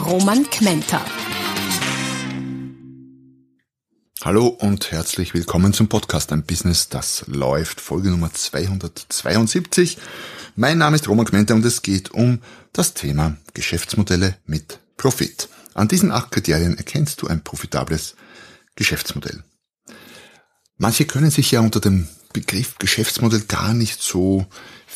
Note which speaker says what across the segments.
Speaker 1: Roman Kmenter.
Speaker 2: Hallo und herzlich willkommen zum Podcast Ein Business, das läuft, Folge Nummer 272. Mein Name ist Roman Kmenter und es geht um das Thema Geschäftsmodelle mit Profit. An diesen acht Kriterien erkennst du ein profitables Geschäftsmodell. Manche können sich ja unter dem Begriff Geschäftsmodell gar nicht so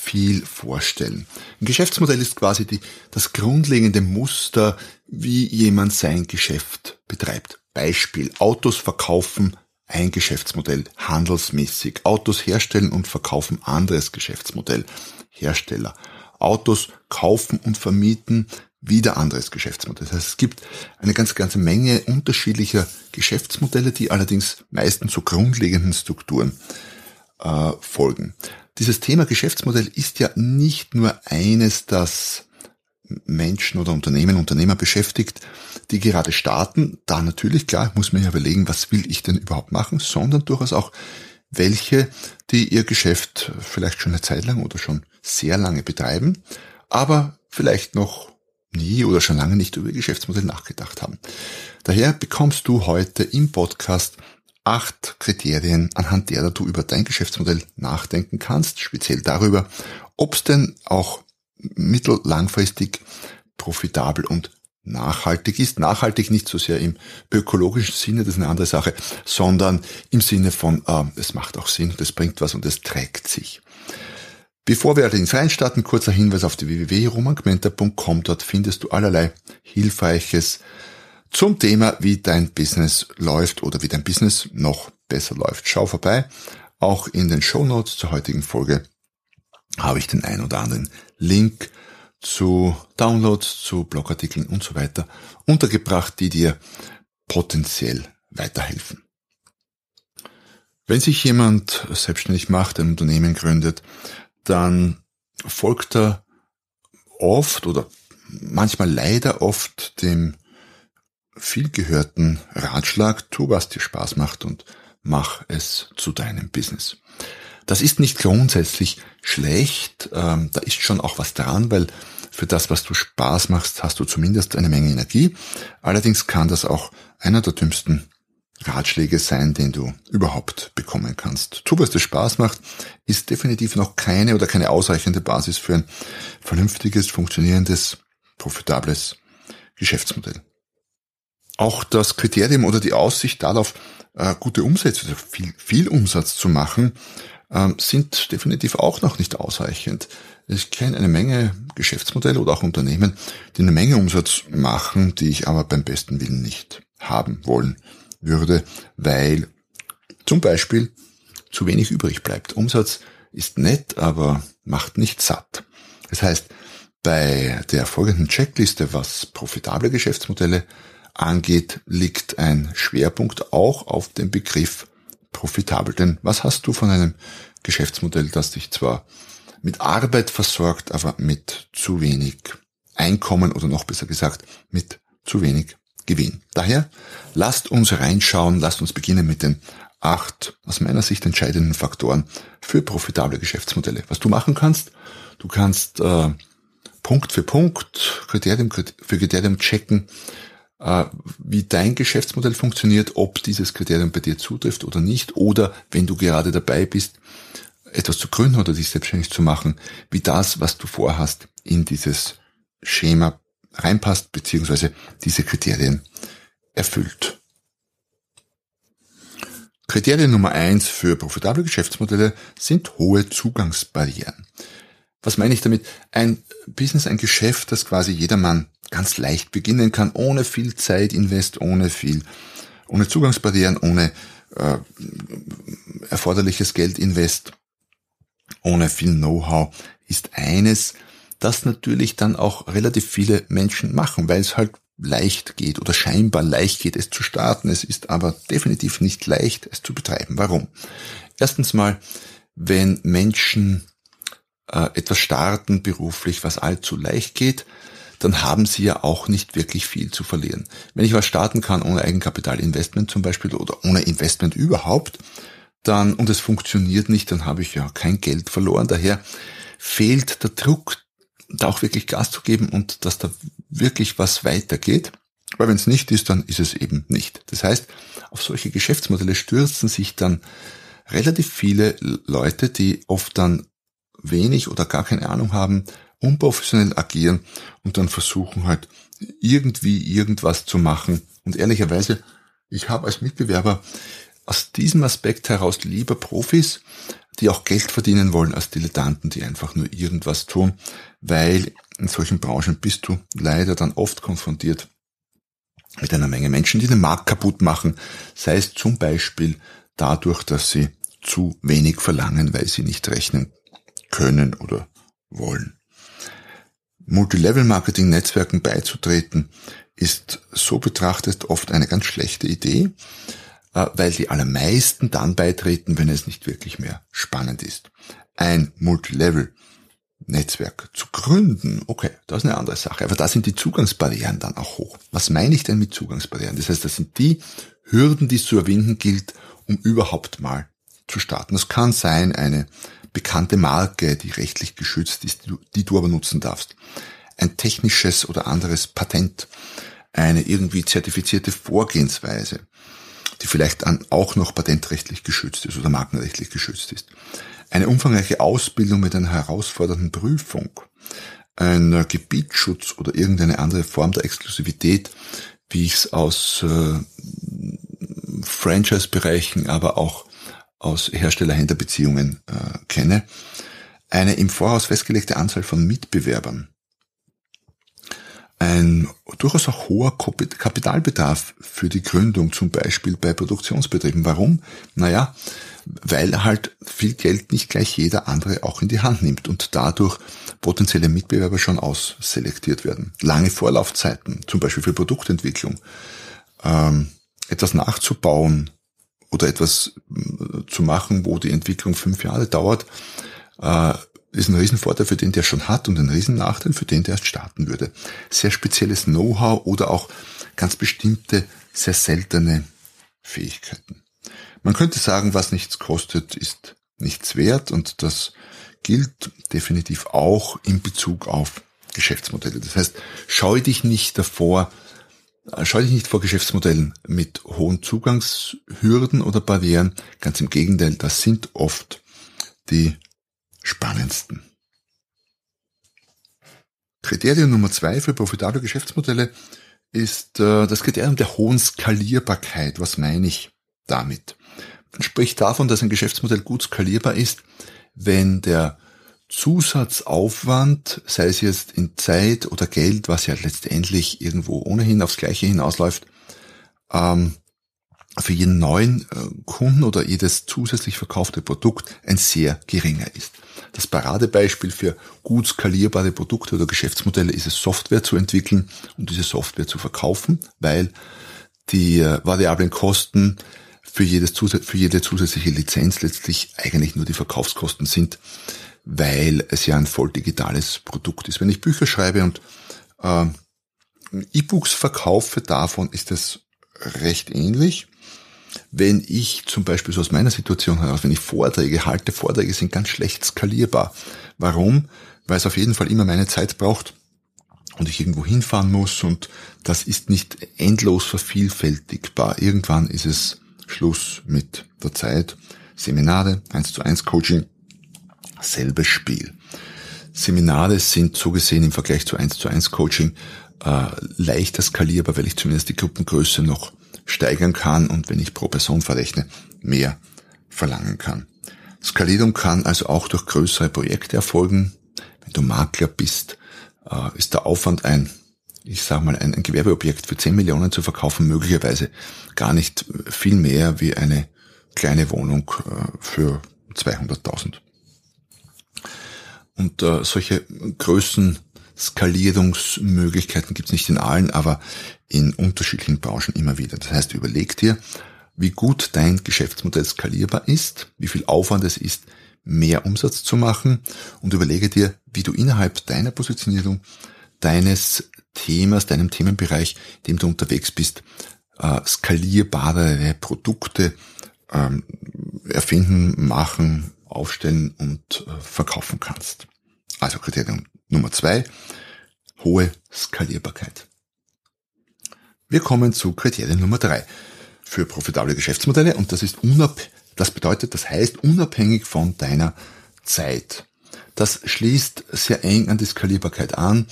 Speaker 2: viel vorstellen. Ein Geschäftsmodell ist quasi die, das grundlegende Muster, wie jemand sein Geschäft betreibt. Beispiel, Autos verkaufen, ein Geschäftsmodell, handelsmäßig. Autos herstellen und verkaufen, anderes Geschäftsmodell, Hersteller. Autos kaufen und vermieten, wieder anderes Geschäftsmodell. Das heißt, es gibt eine ganz, ganze Menge unterschiedlicher Geschäftsmodelle, die allerdings meistens zu grundlegenden Strukturen äh, folgen. Dieses Thema Geschäftsmodell ist ja nicht nur eines, das Menschen oder Unternehmen, Unternehmer beschäftigt, die gerade starten. Da natürlich, klar, muss man ja überlegen, was will ich denn überhaupt machen, sondern durchaus auch welche, die ihr Geschäft vielleicht schon eine Zeit lang oder schon sehr lange betreiben, aber vielleicht noch nie oder schon lange nicht über ihr Geschäftsmodell nachgedacht haben. Daher bekommst du heute im Podcast acht Kriterien, anhand derer du über dein Geschäftsmodell nachdenken kannst, speziell darüber, ob es denn auch mittellangfristig profitabel und nachhaltig ist. Nachhaltig nicht so sehr im ökologischen Sinne, das ist eine andere Sache, sondern im Sinne von, äh, es macht auch Sinn, es bringt was und es trägt sich. Bevor wir allerdings reinstarten, kurzer Hinweis auf die www.romangmenta.com. Dort findest du allerlei Hilfreiches zum Thema, wie dein Business läuft oder wie dein Business noch besser läuft. Schau vorbei. Auch in den Show Notes zur heutigen Folge habe ich den ein oder anderen Link zu Downloads, zu Blogartikeln und so weiter untergebracht, die dir potenziell weiterhelfen. Wenn sich jemand selbstständig macht, ein Unternehmen gründet, dann folgt er oft oder manchmal leider oft dem viel gehörten Ratschlag, tu was dir Spaß macht und mach es zu deinem Business. Das ist nicht grundsätzlich schlecht, ähm, da ist schon auch was dran, weil für das, was du Spaß machst, hast du zumindest eine Menge Energie. Allerdings kann das auch einer der dümmsten Ratschläge sein, den du überhaupt bekommen kannst. Tu, was dir Spaß macht, ist definitiv noch keine oder keine ausreichende Basis für ein vernünftiges, funktionierendes, profitables Geschäftsmodell. Auch das Kriterium oder die Aussicht darauf, äh, gute Umsätze, also viel, viel Umsatz zu machen, äh, sind definitiv auch noch nicht ausreichend. Ich kenne eine Menge Geschäftsmodelle oder auch Unternehmen, die eine Menge Umsatz machen, die ich aber beim besten Willen nicht haben wollen würde, weil zum Beispiel zu wenig übrig bleibt. Umsatz ist nett, aber macht nicht satt. Das heißt, bei der folgenden Checkliste, was profitable Geschäftsmodelle angeht, liegt ein Schwerpunkt auch auf dem Begriff profitabel. Denn was hast du von einem Geschäftsmodell, das dich zwar mit Arbeit versorgt, aber mit zu wenig Einkommen oder noch besser gesagt mit zu wenig Gewinn. Daher lasst uns reinschauen, lasst uns beginnen mit den acht aus meiner Sicht entscheidenden Faktoren für profitable Geschäftsmodelle. Was du machen kannst, du kannst äh, Punkt für Punkt, Kriterium für Kriterium checken, wie dein Geschäftsmodell funktioniert, ob dieses Kriterium bei dir zutrifft oder nicht, oder wenn du gerade dabei bist, etwas zu gründen oder dich selbstständig zu machen, wie das, was du vorhast, in dieses Schema reinpasst, beziehungsweise diese Kriterien erfüllt. Kriterien Nummer eins für profitable Geschäftsmodelle sind hohe Zugangsbarrieren. Was meine ich damit? Ein Business, ein Geschäft, das quasi jedermann ganz leicht beginnen kann, ohne viel Zeit invest, ohne viel, ohne Zugangsbarrieren, ohne äh, erforderliches Geld invest, ohne viel Know-how, ist eines, das natürlich dann auch relativ viele Menschen machen, weil es halt leicht geht oder scheinbar leicht geht, es zu starten. Es ist aber definitiv nicht leicht, es zu betreiben. Warum? Erstens mal, wenn Menschen äh, etwas starten beruflich, was allzu leicht geht, dann haben sie ja auch nicht wirklich viel zu verlieren. Wenn ich was starten kann ohne Eigenkapitalinvestment zum Beispiel oder ohne Investment überhaupt, dann, und es funktioniert nicht, dann habe ich ja kein Geld verloren. Daher fehlt der Druck, da auch wirklich Gas zu geben und dass da wirklich was weitergeht. Weil wenn es nicht ist, dann ist es eben nicht. Das heißt, auf solche Geschäftsmodelle stürzen sich dann relativ viele Leute, die oft dann wenig oder gar keine Ahnung haben, unprofessionell agieren und dann versuchen halt irgendwie irgendwas zu machen. Und ehrlicherweise, ich habe als Mitbewerber aus diesem Aspekt heraus lieber Profis, die auch Geld verdienen wollen, als Dilettanten, die einfach nur irgendwas tun, weil in solchen Branchen bist du leider dann oft konfrontiert mit einer Menge Menschen, die den Markt kaputt machen, sei es zum Beispiel dadurch, dass sie zu wenig verlangen, weil sie nicht rechnen können oder wollen. Multilevel-Marketing-Netzwerken beizutreten, ist so betrachtet oft eine ganz schlechte Idee, äh, weil die allermeisten dann beitreten, wenn es nicht wirklich mehr spannend ist. Ein Multilevel-Netzwerk zu gründen, okay, das ist eine andere Sache, aber da sind die Zugangsbarrieren dann auch hoch. Was meine ich denn mit Zugangsbarrieren? Das heißt, das sind die Hürden, die es zu überwinden gilt, um überhaupt mal zu starten. Das kann sein eine bekannte Marke, die rechtlich geschützt ist, die du aber nutzen darfst. Ein technisches oder anderes Patent, eine irgendwie zertifizierte Vorgehensweise, die vielleicht auch noch patentrechtlich geschützt ist oder markenrechtlich geschützt ist. Eine umfangreiche Ausbildung mit einer herausfordernden Prüfung, ein Gebietsschutz oder irgendeine andere Form der Exklusivität, wie ich es aus äh, Franchise-Bereichen, aber auch aus Hersteller-Händler-Beziehungen äh, kenne, eine im Voraus festgelegte Anzahl von Mitbewerbern, ein durchaus auch hoher Kapitalbedarf für die Gründung, zum Beispiel bei Produktionsbetrieben. Warum? Naja, weil halt viel Geld nicht gleich jeder andere auch in die Hand nimmt und dadurch potenzielle Mitbewerber schon ausselektiert werden. Lange Vorlaufzeiten, zum Beispiel für Produktentwicklung, ähm, etwas nachzubauen, oder etwas äh, zu machen, wo die Entwicklung fünf Jahre dauert, äh, ist ein Riesenvorteil für den, der schon hat und ein Riesennachteil für den, der erst starten würde. Sehr spezielles Know-how oder auch ganz bestimmte, sehr seltene Fähigkeiten. Man könnte sagen, was nichts kostet, ist nichts wert und das gilt definitiv auch in Bezug auf Geschäftsmodelle. Das heißt, scheue dich nicht davor, Schau dich nicht vor Geschäftsmodellen mit hohen Zugangshürden oder Barrieren. Ganz im Gegenteil, das sind oft die spannendsten. Kriterium Nummer zwei für profitable Geschäftsmodelle ist äh, das Kriterium der hohen Skalierbarkeit. Was meine ich damit? Man spricht davon, dass ein Geschäftsmodell gut skalierbar ist, wenn der Zusatzaufwand, sei es jetzt in Zeit oder Geld, was ja letztendlich irgendwo ohnehin aufs Gleiche hinausläuft, ähm, für jeden neuen äh, Kunden oder jedes zusätzlich verkaufte Produkt ein sehr geringer ist. Das Paradebeispiel für gut skalierbare Produkte oder Geschäftsmodelle ist es, Software zu entwickeln und diese Software zu verkaufen, weil die äh, variablen Kosten für, jedes für jede zusätzliche Lizenz letztlich eigentlich nur die Verkaufskosten sind weil es ja ein voll digitales Produkt ist. Wenn ich Bücher schreibe und äh, E-Books verkaufe, davon ist es recht ähnlich. Wenn ich zum Beispiel so aus meiner Situation heraus, wenn ich Vorträge halte, Vorträge sind ganz schlecht skalierbar. Warum? Weil es auf jeden Fall immer meine Zeit braucht und ich irgendwo hinfahren muss und das ist nicht endlos vervielfältigbar. Irgendwann ist es Schluss mit der Zeit. Seminare, 1 zu 1 Coaching, selbes Spiel. Seminare sind so gesehen im Vergleich zu 1 zu 1 Coaching äh, leichter skalierbar, weil ich zumindest die Gruppengröße noch steigern kann und wenn ich pro Person verrechne, mehr verlangen kann. Skalierung kann also auch durch größere Projekte erfolgen. Wenn du Makler bist, äh, ist der Aufwand ein, ich sage mal, ein, ein Gewerbeobjekt für 10 Millionen zu verkaufen, möglicherweise gar nicht viel mehr wie eine kleine Wohnung äh, für 200.000. Und äh, solche Größen Skalierungsmöglichkeiten gibt es nicht in allen, aber in unterschiedlichen Branchen immer wieder. Das heißt, überleg dir, wie gut dein Geschäftsmodell skalierbar ist, wie viel Aufwand es ist, mehr Umsatz zu machen und überlege dir, wie du innerhalb deiner Positionierung, deines Themas, deinem Themenbereich, in dem du unterwegs bist, äh, skalierbare Produkte ähm, erfinden, machen, aufstellen und äh, verkaufen kannst. Also Kriterium Nummer zwei, hohe Skalierbarkeit. Wir kommen zu Kriterium Nummer drei für profitable Geschäftsmodelle und das ist unab das bedeutet, das heißt unabhängig von deiner Zeit. Das schließt sehr eng an die Skalierbarkeit an,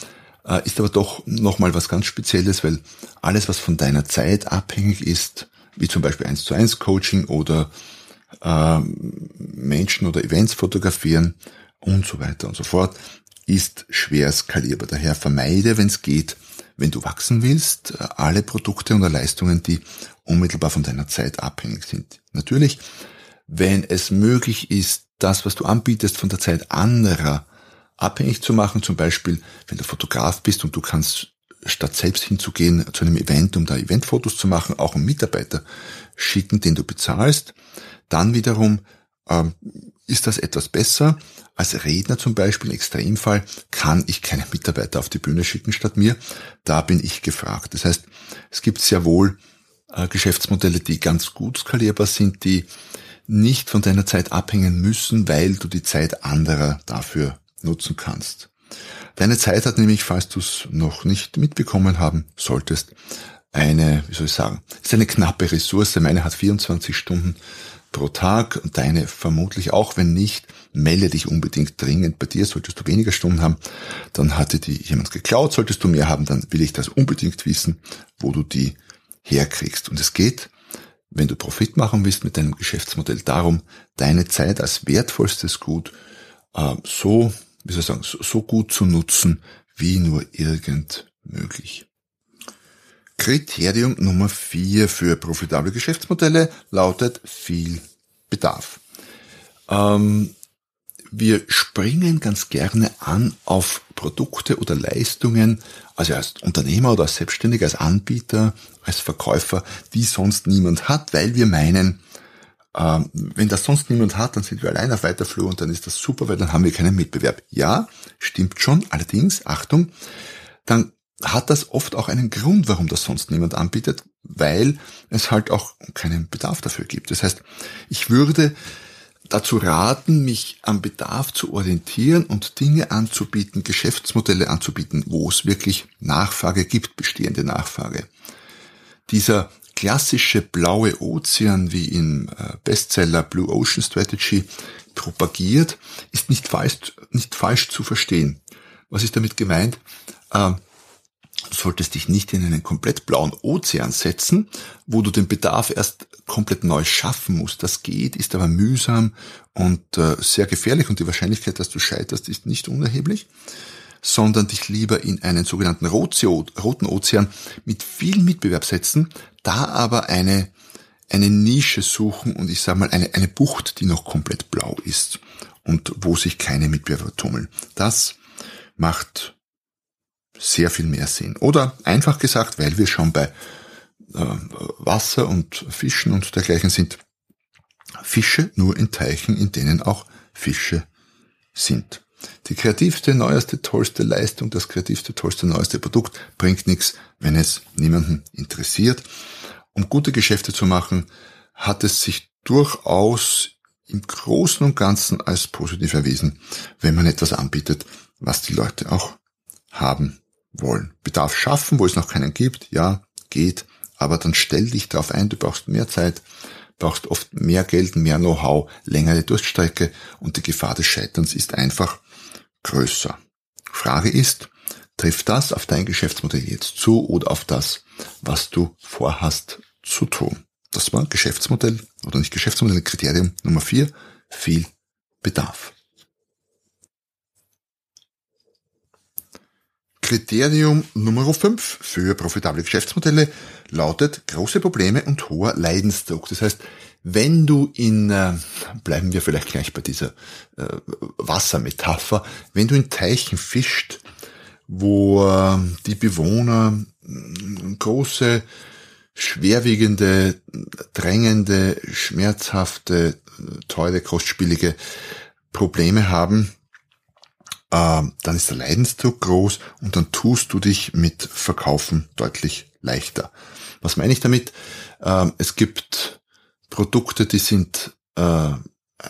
Speaker 2: äh, ist aber doch nochmal was ganz Spezielles, weil alles, was von deiner Zeit abhängig ist, wie zum Beispiel 1 zu 1 Coaching oder äh, Menschen oder Events fotografieren und so weiter und so fort, ist schwer skalierbar. Daher vermeide, wenn es geht, wenn du wachsen willst, alle Produkte oder Leistungen, die unmittelbar von deiner Zeit abhängig sind. Natürlich, wenn es möglich ist, das, was du anbietest, von der Zeit anderer abhängig zu machen, zum Beispiel, wenn du Fotograf bist und du kannst statt selbst hinzugehen zu einem Event, um da Eventfotos zu machen, auch einen Mitarbeiter schicken, den du bezahlst, dann wiederum ähm, ist das etwas besser. Als Redner zum Beispiel, im Extremfall, kann ich keine Mitarbeiter auf die Bühne schicken statt mir. Da bin ich gefragt. Das heißt, es gibt sehr wohl äh, Geschäftsmodelle, die ganz gut skalierbar sind, die nicht von deiner Zeit abhängen müssen, weil du die Zeit anderer dafür nutzen kannst. Deine Zeit hat nämlich, falls du es noch nicht mitbekommen haben solltest, eine, wie soll ich sagen, ist eine knappe Ressource. Meine hat 24 Stunden pro Tag und deine vermutlich auch. Wenn nicht, melde dich unbedingt dringend bei dir. Solltest du weniger Stunden haben, dann hatte die jemand geklaut. Solltest du mehr haben, dann will ich das unbedingt wissen, wo du die herkriegst. Und es geht, wenn du Profit machen willst mit deinem Geschäftsmodell, darum, deine Zeit als wertvollstes Gut äh, so wie soll ich sagen, so gut zu nutzen, wie nur irgend möglich. Kriterium Nummer vier für profitable Geschäftsmodelle lautet viel Bedarf. Ähm, wir springen ganz gerne an auf Produkte oder Leistungen, also als Unternehmer oder als Selbstständiger, als Anbieter, als Verkäufer, die sonst niemand hat, weil wir meinen, ähm, wenn das sonst niemand hat, dann sind wir allein auf weiter Flur und dann ist das super, weil dann haben wir keinen Mitbewerb. Ja, stimmt schon. Allerdings, Achtung, dann hat das oft auch einen Grund, warum das sonst niemand anbietet, weil es halt auch keinen Bedarf dafür gibt. Das heißt, ich würde dazu raten, mich am Bedarf zu orientieren und Dinge anzubieten, Geschäftsmodelle anzubieten, wo es wirklich Nachfrage gibt, bestehende Nachfrage. Dieser klassische blaue Ozean, wie im äh, Bestseller Blue Ocean Strategy propagiert, ist nicht falsch, nicht falsch zu verstehen. Was ist damit gemeint? Du solltest dich nicht in einen komplett blauen Ozean setzen, wo du den Bedarf erst komplett neu schaffen musst. Das geht, ist aber mühsam und äh, sehr gefährlich und die Wahrscheinlichkeit, dass du scheiterst, ist nicht unerheblich sondern dich lieber in einen sogenannten roten Ozean mit viel Mitbewerb setzen, da aber eine, eine Nische suchen und ich sage mal eine, eine Bucht, die noch komplett blau ist und wo sich keine Mitbewerber tummeln. Das macht sehr viel mehr Sinn. Oder einfach gesagt, weil wir schon bei äh, Wasser und Fischen und dergleichen sind, Fische nur in Teichen, in denen auch Fische sind. Die kreativste, neueste, tollste Leistung, das kreativste, tollste, neueste Produkt bringt nichts, wenn es niemanden interessiert. Um gute Geschäfte zu machen, hat es sich durchaus im Großen und Ganzen als positiv erwiesen, wenn man etwas anbietet, was die Leute auch haben wollen. Bedarf schaffen, wo es noch keinen gibt, ja, geht, aber dann stell dich darauf ein, du brauchst mehr Zeit, brauchst oft mehr Geld, mehr Know-how, längere Durchstrecke und die Gefahr des Scheiterns ist einfach größer. Frage ist, trifft das auf dein Geschäftsmodell jetzt zu oder auf das, was du vorhast zu tun? Das war Geschäftsmodell oder nicht Geschäftsmodell, Kriterium Nummer vier, viel Bedarf. Kriterium Nummer 5 für profitable Geschäftsmodelle lautet große Probleme und hoher Leidensdruck. Das heißt, wenn du in, äh, bleiben wir vielleicht gleich bei dieser äh, Wassermetapher, wenn du in Teichen fischt, wo äh, die Bewohner große, schwerwiegende, drängende, schmerzhafte, teure, kostspielige Probleme haben, dann ist der Leidensdruck groß und dann tust du dich mit Verkaufen deutlich leichter. Was meine ich damit? Äh, es gibt Produkte, die sind äh,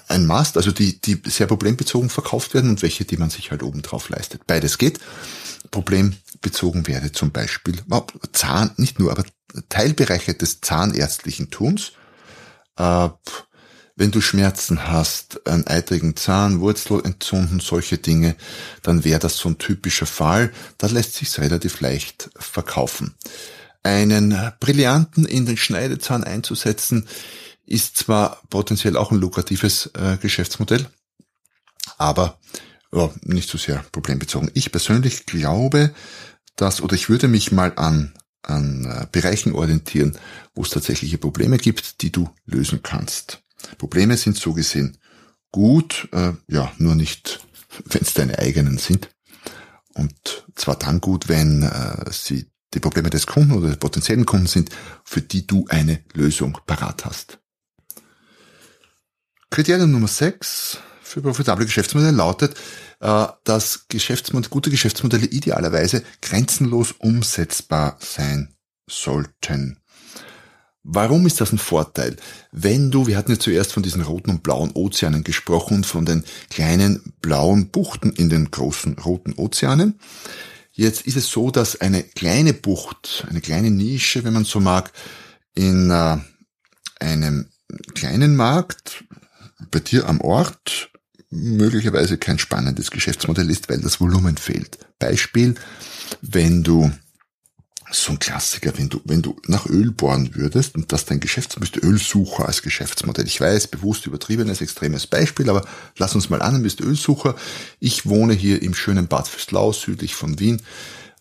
Speaker 2: ein Mast, also die, die sehr problembezogen verkauft werden und welche, die man sich halt obendrauf leistet. Beides geht. Problembezogen wäre zum Beispiel Zahn, nicht nur, aber Teilbereiche des zahnärztlichen Tuns. Wenn du Schmerzen hast, einen eitrigen Zahn, Wurzel entzünden, solche Dinge, dann wäre das so ein typischer Fall. Da lässt sich relativ leicht verkaufen. Einen Brillanten in den Schneidezahn einzusetzen, ist zwar potenziell auch ein lukratives äh, Geschäftsmodell, aber ja, nicht so sehr problembezogen. Ich persönlich glaube, dass, oder ich würde mich mal an, an äh, Bereichen orientieren, wo es tatsächliche Probleme gibt, die du lösen kannst. Probleme sind so gesehen gut, äh, ja, nur nicht, wenn es deine eigenen sind. Und zwar dann gut, wenn äh, sie die Probleme des Kunden oder des potenziellen Kunden sind, für die du eine Lösung parat hast. Kriterium Nummer 6 für profitable Geschäftsmodelle lautet, äh, dass Geschäftsmodelle, gute Geschäftsmodelle idealerweise grenzenlos umsetzbar sein sollten. Warum ist das ein Vorteil? Wenn du, wir hatten ja zuerst von diesen roten und blauen Ozeanen gesprochen und von den kleinen blauen Buchten in den großen roten Ozeanen. Jetzt ist es so, dass eine kleine Bucht, eine kleine Nische, wenn man so mag, in äh, einem kleinen Markt, bei dir am Ort möglicherweise kein spannendes Geschäftsmodell ist, weil das Volumen fehlt. Beispiel, wenn du so ein Klassiker, wenn du, wenn du nach Öl bohren würdest und das dein Geschäftsmodell, Ölsucher als Geschäftsmodell. Ich weiß, bewusst übertriebenes, extremes Beispiel, aber lass uns mal an, bist Ölsucher. Ich wohne hier im schönen Bad Fürslau, südlich von Wien.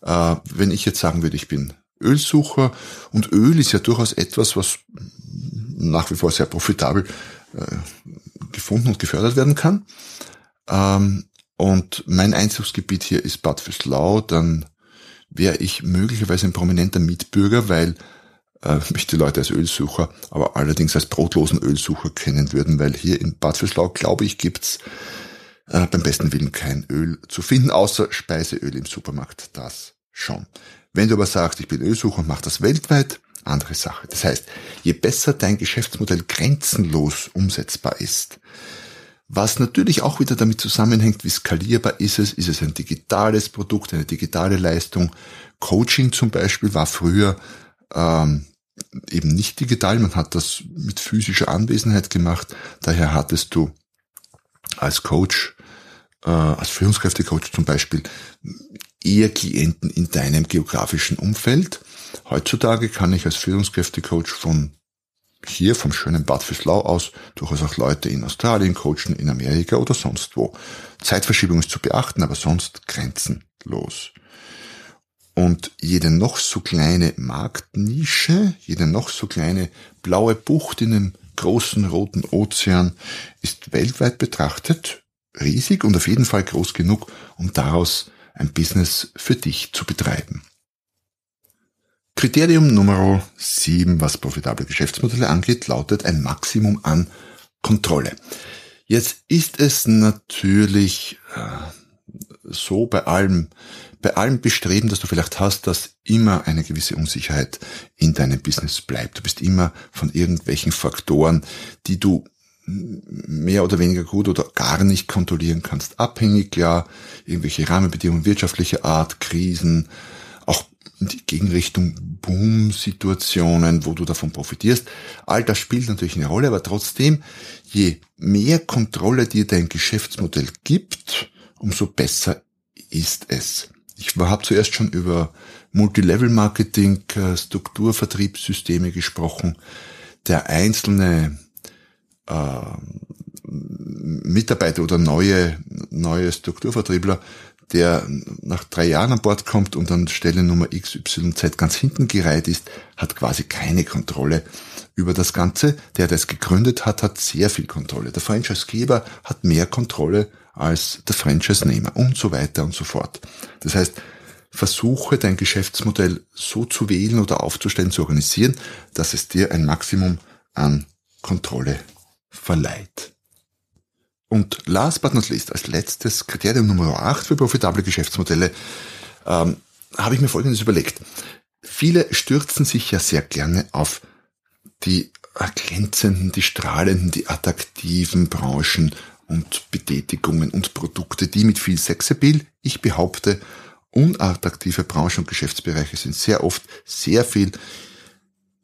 Speaker 2: Äh, wenn ich jetzt sagen würde, ich bin Ölsucher und Öl ist ja durchaus etwas, was nach wie vor sehr profitabel äh, gefunden und gefördert werden kann. Ähm, und mein Einzugsgebiet hier ist Bad Fürslau, dann wäre ich möglicherweise ein prominenter Mitbürger, weil äh, mich die Leute als Ölsucher, aber allerdings als brotlosen Ölsucher kennen würden, weil hier in Bad Fürslau, glaube ich, gibt's äh, beim besten Willen kein Öl zu finden, außer Speiseöl im Supermarkt, das schon. Wenn du aber sagst, ich bin Ölsucher und mache das weltweit, andere Sache. Das heißt, je besser dein Geschäftsmodell grenzenlos umsetzbar ist, was natürlich auch wieder damit zusammenhängt, wie skalierbar ist es, ist es ein digitales Produkt, eine digitale Leistung. Coaching zum Beispiel war früher ähm, eben nicht digital, man hat das mit physischer Anwesenheit gemacht, daher hattest du als Coach, äh, als Führungskräftecoach zum Beispiel, eher Klienten in deinem geografischen Umfeld. Heutzutage kann ich als Führungskräftecoach von hier vom schönen Bad Fürslau aus durchaus auch Leute in Australien coachen, in Amerika oder sonst wo. Zeitverschiebung ist zu beachten, aber sonst grenzenlos. Und jede noch so kleine Marktnische, jede noch so kleine blaue Bucht in einem großen roten Ozean ist weltweit betrachtet riesig und auf jeden Fall groß genug, um daraus ein Business für dich zu betreiben. Kriterium Nummer 7, was profitable Geschäftsmodelle angeht, lautet ein Maximum an Kontrolle. Jetzt ist es natürlich äh, so bei allem, bei allem Bestreben, das du vielleicht hast, dass immer eine gewisse Unsicherheit in deinem Business bleibt. Du bist immer von irgendwelchen Faktoren, die du mehr oder weniger gut oder gar nicht kontrollieren kannst, abhängig, ja, irgendwelche Rahmenbedingungen wirtschaftlicher Art, Krisen, auch die Gegenrichtung Boom-Situationen, wo du davon profitierst. All das spielt natürlich eine Rolle, aber trotzdem, je mehr Kontrolle dir dein Geschäftsmodell gibt, umso besser ist es. Ich habe zuerst schon über Multilevel-Marketing, äh, Strukturvertriebssysteme gesprochen. Der einzelne äh, Mitarbeiter oder neue, neue Strukturvertriebler der nach drei Jahren an Bord kommt und an Stelle Nummer XYZ ganz hinten gereiht ist, hat quasi keine Kontrolle über das Ganze. Der, der es gegründet hat, hat sehr viel Kontrolle. Der Franchisegeber hat mehr Kontrolle als der Franchise-Nehmer und so weiter und so fort. Das heißt, versuche dein Geschäftsmodell so zu wählen oder aufzustellen, zu organisieren, dass es dir ein Maximum an Kontrolle verleiht. Und last but not least, als letztes Kriterium Nummer 8 für profitable Geschäftsmodelle, ähm, habe ich mir Folgendes überlegt. Viele stürzen sich ja sehr gerne auf die glänzenden, die strahlenden, die attraktiven Branchen und Betätigungen und Produkte, die mit viel Sexappeal, ich behaupte, unattraktive Branchen und Geschäftsbereiche sind sehr oft sehr viel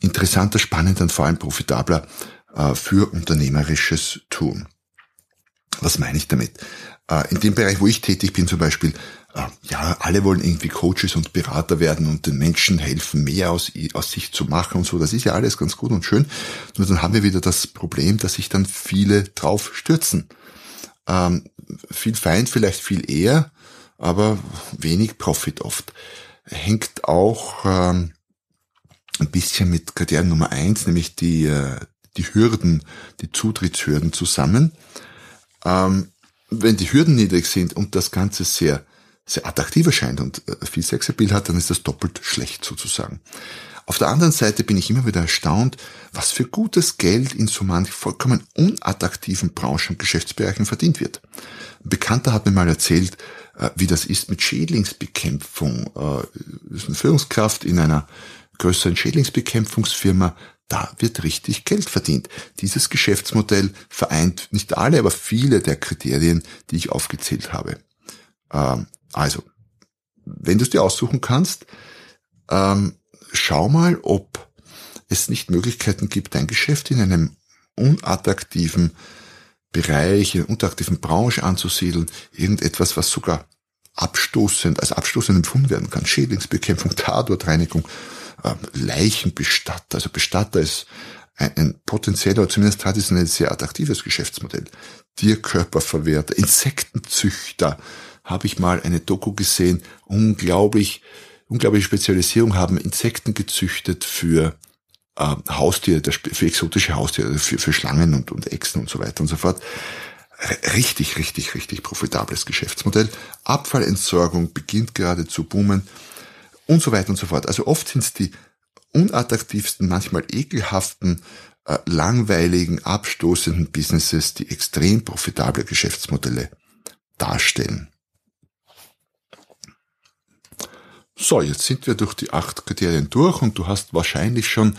Speaker 2: interessanter, spannender und vor allem profitabler äh, für unternehmerisches Tun. Was meine ich damit? Äh, in dem Bereich, wo ich tätig bin zum Beispiel, äh, ja, alle wollen irgendwie Coaches und Berater werden und den Menschen helfen, mehr aus, aus sich zu machen und so. Das ist ja alles ganz gut und schön. Nur dann haben wir wieder das Problem, dass sich dann viele drauf stürzen. Ähm, viel Feind, vielleicht viel eher, aber wenig Profit oft. Hängt auch ähm, ein bisschen mit Kriterium Nummer eins, nämlich die, äh, die Hürden, die Zutrittshürden zusammen. Ähm, wenn die Hürden niedrig sind und das Ganze sehr, sehr attraktiv erscheint und äh, viel Sexappeal hat, dann ist das doppelt schlecht sozusagen. Auf der anderen Seite bin ich immer wieder erstaunt, was für gutes Geld in so manch vollkommen unattraktiven Branchen und Geschäftsbereichen verdient wird. Ein Bekannter hat mir mal erzählt, äh, wie das ist mit Schädlingsbekämpfung. Äh, ist eine Führungskraft in einer größeren Schädlingsbekämpfungsfirma, da wird richtig Geld verdient. Dieses Geschäftsmodell vereint nicht alle, aber viele der Kriterien, die ich aufgezählt habe. Ähm, also, wenn du es dir aussuchen kannst, ähm, schau mal, ob es nicht Möglichkeiten gibt, dein Geschäft in einem unattraktiven Bereich, in einer unattraktiven Branche anzusiedeln, irgendetwas, was sogar abstoßend, als abstoßend empfunden werden kann. Schädlingsbekämpfung, Tatortreinigung, Leichenbestatter. Also Bestatter ist ein, ein potenzieller oder zumindest traditionell sehr attraktives Geschäftsmodell. Tierkörperverwerter, Insektenzüchter, habe ich mal eine Doku gesehen, unglaublich, unglaubliche Spezialisierung, haben Insekten gezüchtet für äh, Haustiere, für exotische Haustiere, also für, für Schlangen und, und Echsen und so weiter und so fort. Richtig, richtig, richtig profitables Geschäftsmodell. Abfallentsorgung beginnt gerade zu boomen und so weiter und so fort. Also oft sind es die unattraktivsten, manchmal ekelhaften, äh, langweiligen, abstoßenden Businesses, die extrem profitable Geschäftsmodelle darstellen. So, jetzt sind wir durch die acht Kriterien durch und du hast wahrscheinlich schon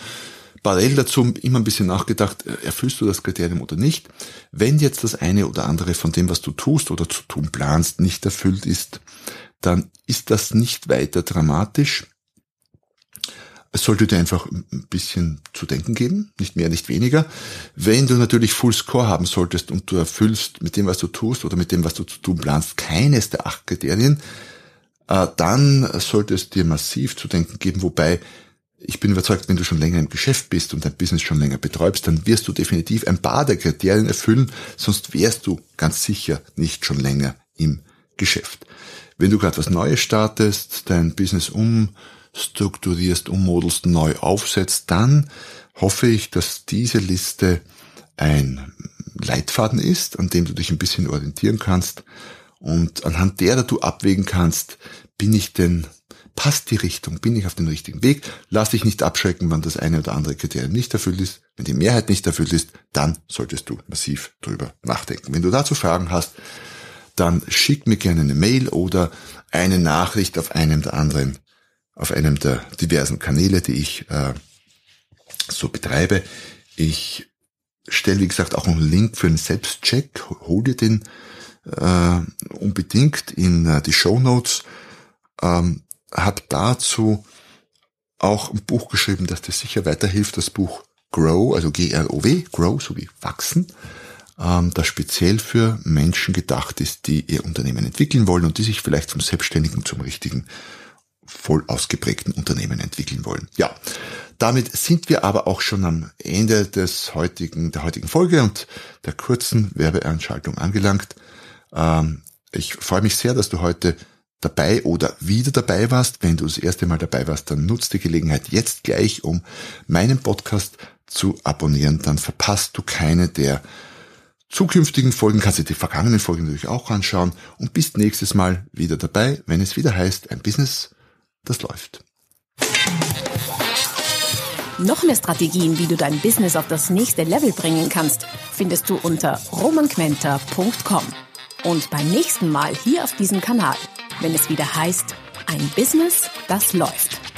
Speaker 2: parallel dazu immer ein bisschen nachgedacht, äh, erfüllst du das Kriterium oder nicht. Wenn jetzt das eine oder andere von dem, was du tust oder zu tun planst, nicht erfüllt ist, dann ist das nicht weiter dramatisch. Es sollte dir einfach ein bisschen zu denken geben, nicht mehr, nicht weniger. Wenn du natürlich Full Score haben solltest und du erfüllst mit dem, was du tust oder mit dem, was du zu tun planst, keines der acht Kriterien, äh, dann sollte es dir massiv zu denken geben, wobei ich bin überzeugt, wenn du schon länger im Geschäft bist und dein Business schon länger betreibst, dann wirst du definitiv ein paar der Kriterien erfüllen, sonst wärst du ganz sicher nicht schon länger im Geschäft. Wenn du gerade was Neues startest, dein Business umstrukturierst, ummodelst, neu aufsetzt, dann hoffe ich, dass diese Liste ein Leitfaden ist, an dem du dich ein bisschen orientieren kannst und anhand derer du abwägen kannst, bin ich denn, passt die Richtung, bin ich auf dem richtigen Weg, lass dich nicht abschrecken, wann das eine oder andere Kriterium nicht erfüllt ist. Wenn die Mehrheit nicht erfüllt ist, dann solltest du massiv drüber nachdenken. Wenn du dazu Fragen hast, dann schick mir gerne eine Mail oder eine Nachricht auf einem der anderen, auf einem der diversen Kanäle, die ich äh, so betreibe. Ich stelle, wie gesagt, auch einen Link für einen Selbstcheck. Hol dir den äh, unbedingt in äh, die Show Notes. Ähm, hab dazu auch ein Buch geschrieben, das dir sicher weiterhilft. Das Buch Grow, also G-R-O-W, Grow, so wie wachsen das speziell für Menschen gedacht ist, die ihr Unternehmen entwickeln wollen und die sich vielleicht vom Selbstständigen zum richtigen, voll ausgeprägten Unternehmen entwickeln wollen. Ja, damit sind wir aber auch schon am Ende des heutigen, der heutigen Folge und der kurzen Werbeanschaltung angelangt. Ähm, ich freue mich sehr, dass du heute dabei oder wieder dabei warst. Wenn du das erste Mal dabei warst, dann nutzt die Gelegenheit jetzt gleich, um meinen Podcast zu abonnieren. Dann verpasst du keine der zukünftigen Folgen kannst du die vergangenen Folgen natürlich auch anschauen und bist nächstes Mal wieder dabei, wenn es wieder heißt, ein Business das läuft.
Speaker 1: Noch mehr Strategien, wie du dein Business auf das nächste Level bringen kannst, findest du unter romanquenter.com. Und beim nächsten Mal hier auf diesem Kanal, wenn es wieder heißt, ein Business, das läuft.